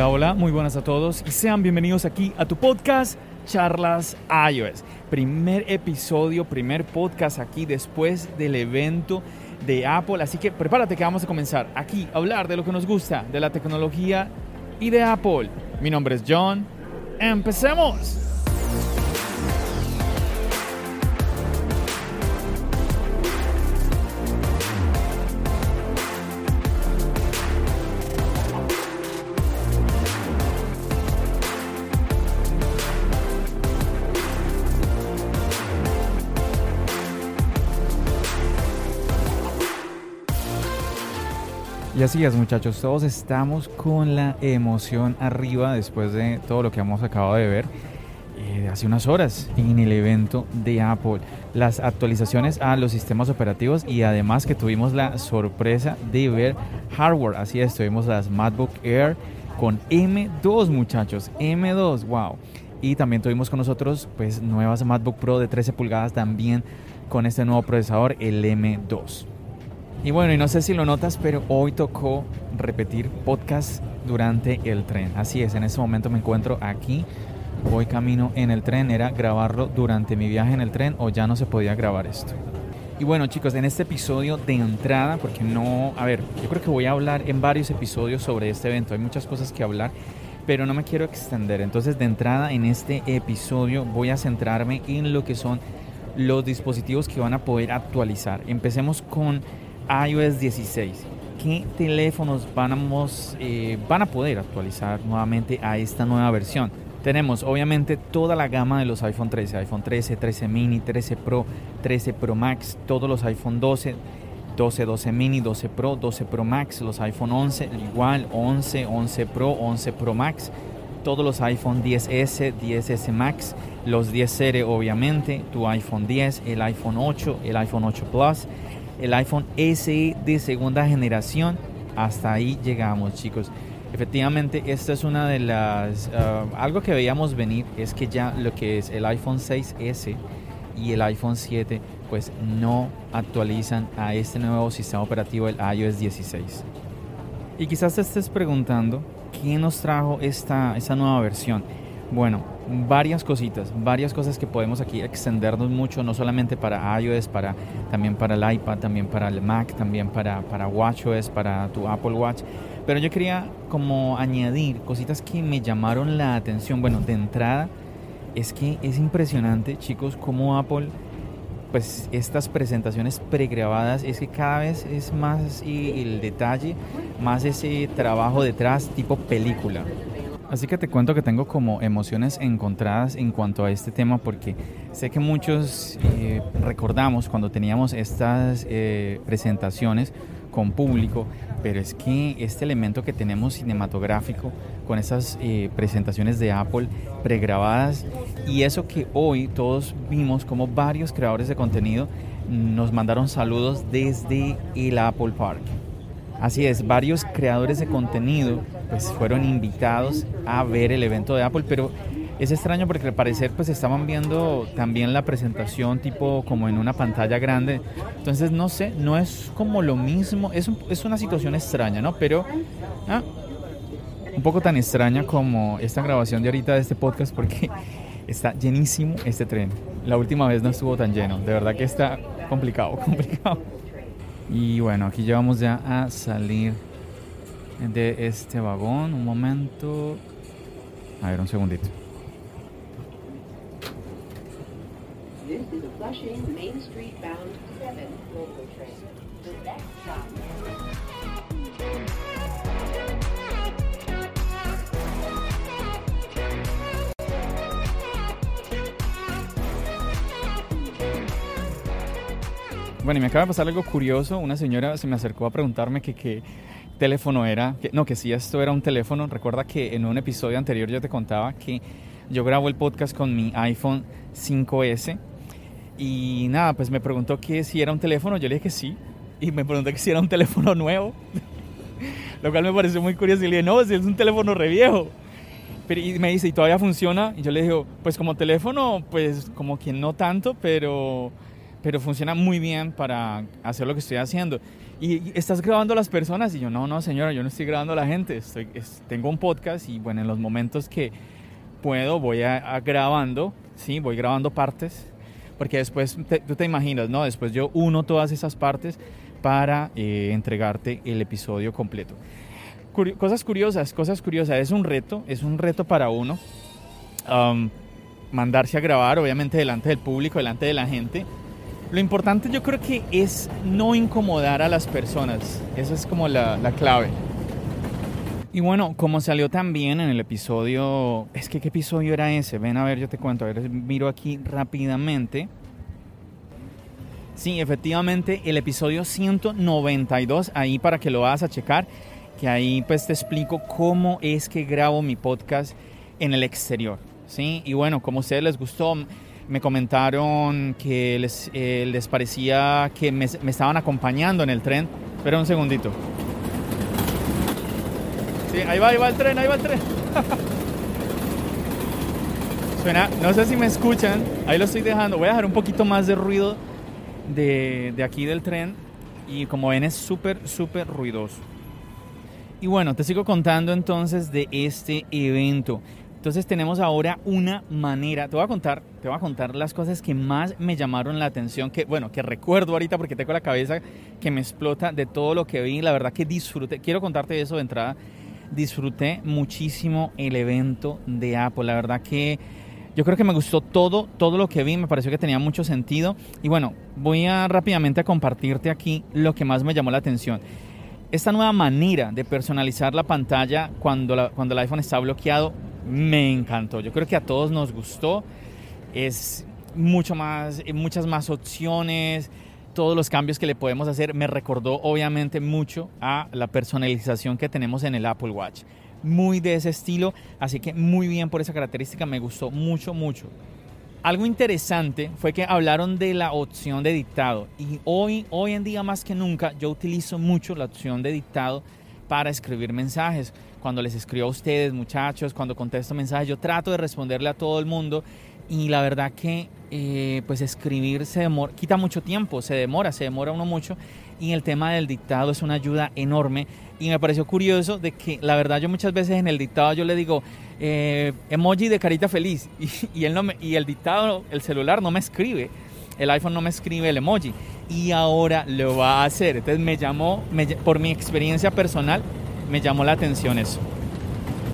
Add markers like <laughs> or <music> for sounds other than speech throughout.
Hola, hola, muy buenas a todos y sean bienvenidos aquí a tu podcast Charlas iOS. Primer episodio, primer podcast aquí después del evento de Apple, así que prepárate que vamos a comenzar aquí a hablar de lo que nos gusta, de la tecnología y de Apple. Mi nombre es John. ¡Empecemos! Y así es muchachos, todos estamos con la emoción arriba después de todo lo que hemos acabado de ver eh, hace unas horas en el evento de Apple. Las actualizaciones a los sistemas operativos y además que tuvimos la sorpresa de ver hardware. Así es, tuvimos las MacBook Air con M2 muchachos, M2, wow. Y también tuvimos con nosotros pues nuevas MacBook Pro de 13 pulgadas también con este nuevo procesador, el M2. Y bueno, y no sé si lo notas, pero hoy tocó repetir podcast durante el tren. Así es, en este momento me encuentro aquí, voy camino en el tren, era grabarlo durante mi viaje en el tren o ya no se podía grabar esto. Y bueno chicos, en este episodio de entrada, porque no, a ver, yo creo que voy a hablar en varios episodios sobre este evento, hay muchas cosas que hablar, pero no me quiero extender. Entonces de entrada en este episodio voy a centrarme en lo que son los dispositivos que van a poder actualizar. Empecemos con iOS 16. ¿Qué teléfonos eh, van a poder actualizar nuevamente a esta nueva versión? Tenemos obviamente toda la gama de los iPhone 13, iPhone 13, 13 mini, 13 Pro, 13 Pro Max, todos los iPhone 12, 12, 12 mini, 12 Pro, 12 Pro Max, los iPhone 11, igual 11, 11 Pro, 11 Pro Max, todos los iPhone 10S, 10S Max, los 10 serie obviamente, tu iPhone 10, el iPhone 8, el iPhone 8 Plus, el iPhone SE de segunda generación. Hasta ahí llegamos, chicos. Efectivamente, esta es una de las... Ah, algo que veíamos venir es que ya lo que es el iPhone 6S y el iPhone 7 pues no actualizan a este nuevo sistema operativo, el iOS 16. Y quizás te estés preguntando, ¿qué nos trajo esta, esta nueva versión? Bueno, varias cositas, varias cosas que podemos aquí extendernos mucho, no solamente para iOS, para, también para el iPad, también para el Mac, también para, para WatchOS, para tu Apple Watch. Pero yo quería como añadir cositas que me llamaron la atención. Bueno, de entrada, es que es impresionante, chicos, cómo Apple, pues estas presentaciones pregrabadas, es que cada vez es más el detalle, más ese trabajo detrás, tipo película. Así que te cuento que tengo como emociones encontradas en cuanto a este tema porque sé que muchos eh, recordamos cuando teníamos estas eh, presentaciones con público, pero es que este elemento que tenemos cinematográfico con esas eh, presentaciones de Apple pregrabadas y eso que hoy todos vimos como varios creadores de contenido nos mandaron saludos desde el Apple Park. Así es, varios creadores de contenido pues fueron invitados a ver el evento de Apple, pero es extraño porque al parecer pues estaban viendo también la presentación tipo como en una pantalla grande. Entonces no sé, no es como lo mismo, es, es una situación extraña, ¿no? Pero ah, un poco tan extraña como esta grabación de ahorita de este podcast porque <laughs> está llenísimo este tren. La última vez no estuvo tan lleno, de verdad que está complicado, <laughs> complicado. Y bueno, aquí ya vamos ya a salir de este vagón. Un momento. A ver, un segundito. This is a Flushing Main Street bound 7 local train. The next stop. Bueno, y me acaba de pasar algo curioso. Una señora se me acercó a preguntarme que qué teléfono era. No, que si esto era un teléfono. Recuerda que en un episodio anterior yo te contaba que yo grabo el podcast con mi iPhone 5S. Y nada, pues me preguntó que si era un teléfono. Yo le dije que sí. Y me preguntó que si era un teléfono nuevo. <laughs> Lo cual me pareció muy curioso. Y le dije, no, si es un teléfono re viejo. Pero, y me dice, ¿y todavía funciona? Y yo le dije, pues como teléfono, pues como que no tanto, pero pero funciona muy bien para hacer lo que estoy haciendo. Y, estás grabando a las personas y yo, no, no, señora, yo no estoy grabando a la gente, estoy, tengo un podcast y bueno, en los momentos que puedo voy a, grabando, sí, voy grabando partes, porque después tú te imaginas, ¿no? Después yo uno todas esas partes para eh, entregarte el episodio completo. cosas curiosas, cosas curiosas, es un reto, es un reto para uno. mandarse a grabar, obviamente delante del público, delante de la gente, lo importante yo creo que es no incomodar a las personas. Esa es como la, clave. Y bueno, como salió también en el episodio... Es que ¿qué episodio era ese? Ven a ver, yo te cuento. A ver, miro aquí rápidamente. Sí, efectivamente, el episodio 192, ahí para que lo vas a checar, que ahí pues te explico cómo es que grabo mi podcast en el exterior. ¿sí? Y bueno, como a ustedes les gustó, me comentaron que les, eh, les parecía que me, estaban acompañando en el tren. Espera un segundito. Sí, ahí va, ahí va el tren, ahí va el tren. <laughs> Suena, no sé si me escuchan, ahí lo estoy dejando. Voy a dejar un poquito más de ruido de, de aquí del tren. Y como ven es súper, súper ruidoso. Y bueno, te sigo contando entonces de este evento. Entonces tenemos ahora una manera, te voy a contar, te voy a contar las cosas que más me llamaron la atención, que bueno, que recuerdo ahorita porque tengo la cabeza que me explota de todo lo que vi, la verdad que disfruté, quiero contarte eso de entrada, disfruté muchísimo el evento de Apple, la verdad que yo creo que me gustó todo, todo lo que vi, me pareció que tenía mucho sentido. Y bueno, voy a rápidamente a compartirte aquí lo que más me llamó la atención esta nueva manera de personalizar la pantalla cuando, cuando el iPhone está bloqueado me encantó. Yo creo que a todos nos gustó. Es mucho más, muchas más opciones, todos los cambios que le podemos hacer. Me recordó obviamente mucho a la personalización que tenemos en el Apple Watch. Muy de ese estilo, así que muy bien por esa característica, me gustó mucho, mucho. Algo interesante fue que hablaron de la opción de dictado y hoy, hoy en día más que nunca yo utilizo mucho la opción de dictado para escribir mensajes. Cuando les escribo a ustedes, muchachos, cuando contesto mensajes, yo trato de responderle a todo el mundo y la verdad que eh, pues escribir se demora, quita mucho tiempo, se demora, se demora uno mucho y el tema del dictado es una ayuda enorme y me pareció curioso de que la verdad yo muchas veces en el dictado yo le digo eh, emoji de carita feliz <laughs> y, él no me, y el dictado, el celular no me escribe, el iPhone no me escribe el emoji y ahora lo va a hacer. Entonces me llamó, por mi experiencia personal, me llamó la atención eso.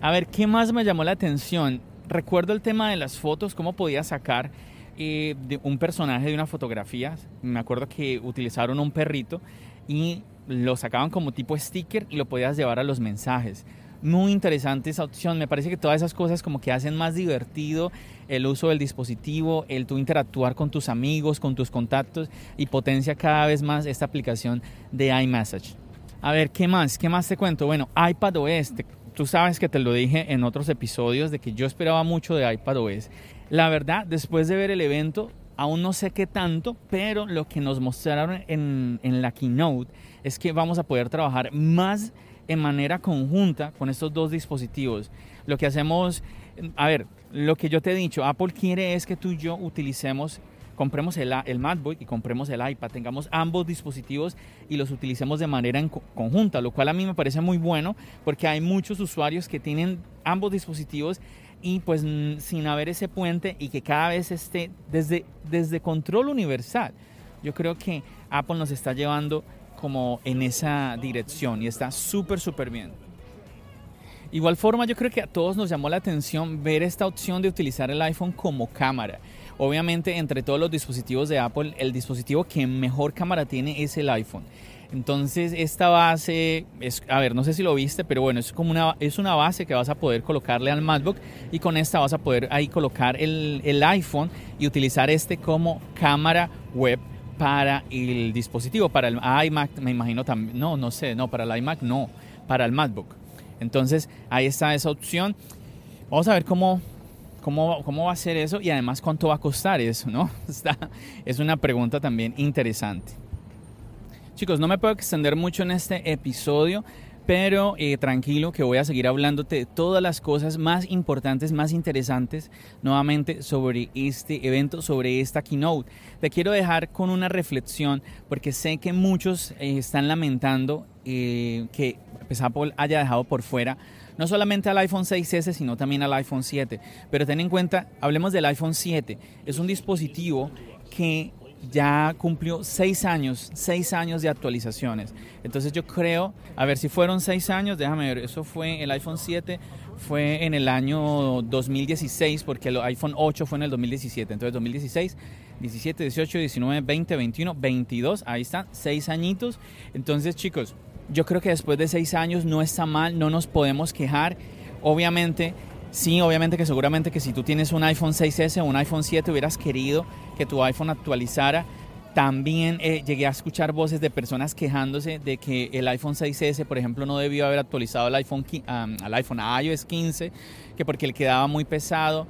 A ver, ¿qué más me llamó la atención? Recuerdo el tema de las fotos, cómo podía sacar eh, de un personaje de una fotografía. Me acuerdo que utilizaron un perrito y lo sacaban como tipo sticker y lo podías llevar a los mensajes. Muy interesante esa opción. Me parece que todas esas cosas como que hacen más divertido el uso del dispositivo, el tú interactuar con tus amigos, con tus contactos y potencia cada vez más esta aplicación de iMessage. A ver, ¿qué más? ¿Qué más te cuento? Bueno, iPadOS. Tú sabes que te lo dije en otros episodios de que yo esperaba mucho de iPadOS. La verdad, después de ver el evento, aún no sé qué tanto, pero lo que nos mostraron en, en la keynote es que vamos a poder trabajar más en manera conjunta con estos dos dispositivos. Lo que hacemos, a ver, lo que yo te he dicho, Apple quiere es que tú y yo utilicemos, compremos el, el MacBook y compremos el iPad, tengamos ambos dispositivos y los utilicemos de manera en conjunta, lo cual a mí me parece muy bueno porque hay muchos usuarios que tienen ambos dispositivos y pues sin haber ese puente y que cada vez esté desde, desde control universal. Yo creo que Apple nos está llevando como en esa dirección y está súper, súper bien. Igual forma, yo creo que a todos nos llamó la atención ver esta opción de utilizar el iPhone como cámara. Obviamente, entre todos los dispositivos de Apple, el dispositivo que mejor cámara tiene es el iPhone. Entonces, esta base, es, a ver, no sé si lo viste, pero bueno, es como una, es una base que vas a poder colocarle al MacBook y con esta vas a poder ahí colocar el, el iPhone y utilizar este como cámara web para el dispositivo, para el iMac, me imagino también, no, no sé, no, para el iMac no, para el MacBook. Entonces ahí está esa opción. Vamos a ver cómo, cómo, cómo va a ser eso y además cuánto va a costar eso, ¿no? <laughs> Está, es una pregunta también interesante. Chicos, no me puedo extender mucho en este episodio, pero eh, tranquilo que voy a seguir hablándote de todas las cosas más importantes, más interesantes nuevamente sobre este evento, sobre esta keynote. Te quiero dejar con una reflexión porque sé que muchos eh, están lamentando eh, que pues, Apple haya dejado por fuera no solamente al iPhone 6S, sino también al iPhone 7. Pero ten en cuenta, hablemos del iPhone 7. Es un dispositivo que ya cumplió seis años, seis años de actualizaciones. Entonces yo creo, a ver si fueron seis años, déjame ver, eso fue el iPhone 7, fue en el año 2016, porque el iPhone 8 fue en el 2017. Entonces 2016, 17, 18, 19, 20, 21, 22, ahí están, seis añitos. Entonces chicos, yo creo que después de seis años no está mal, no nos podemos quejar. Obviamente Sí, obviamente que seguramente que si tú tienes un iPhone 6S o un iPhone 7 hubieras querido que tu iPhone actualizara. También eh, llegué a escuchar voces de personas quejándose de que el iPhone 6S, por ejemplo, no debió haber actualizado al iPhone, al iPhone a iOS 15, que porque le quedaba muy pesado.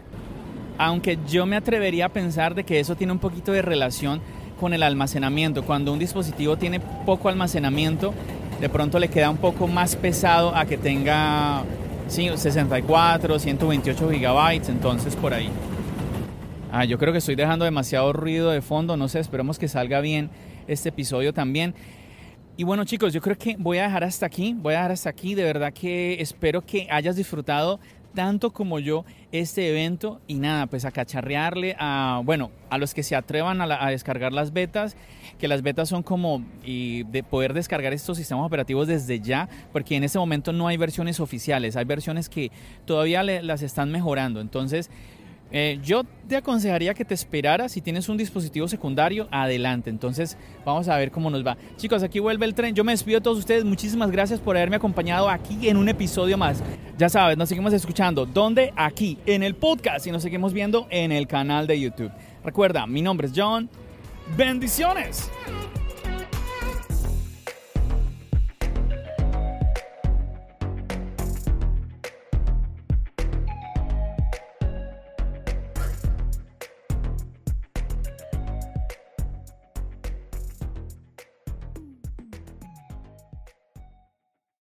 Aunque yo me atrevería a pensar de que eso tiene un poquito de relación con el almacenamiento. Cuando un dispositivo tiene poco almacenamiento, de pronto le queda un poco más pesado a que tenga Sí, 64, 128 gigabytes, entonces por ahí. Ah, yo creo que estoy dejando demasiado ruido de fondo, no sé, esperemos que salga bien este episodio también. Y bueno chicos, yo creo que voy a dejar hasta aquí, voy a dejar hasta aquí, de verdad que espero que hayas disfrutado tanto como yo este evento. Y nada, pues a cacharrearle a, bueno, a los que se atrevan a, descargar las betas, que las betas son como de poder descargar estos sistemas operativos desde ya, porque en este momento no hay versiones oficiales, hay versiones que todavía las están mejorando, entonces eh, yo te aconsejaría que te esperaras si tienes un dispositivo secundario, adelante. Entonces, vamos a ver cómo nos va. Chicos, aquí vuelve el tren. Yo me despido de todos ustedes. Muchísimas gracias por haberme acompañado aquí en un episodio más. Ya sabes, nos seguimos escuchando. ¿Dónde? Aquí, en el podcast y nos seguimos viendo en el canal de YouTube. Recuerda, mi nombre es John. Bendiciones.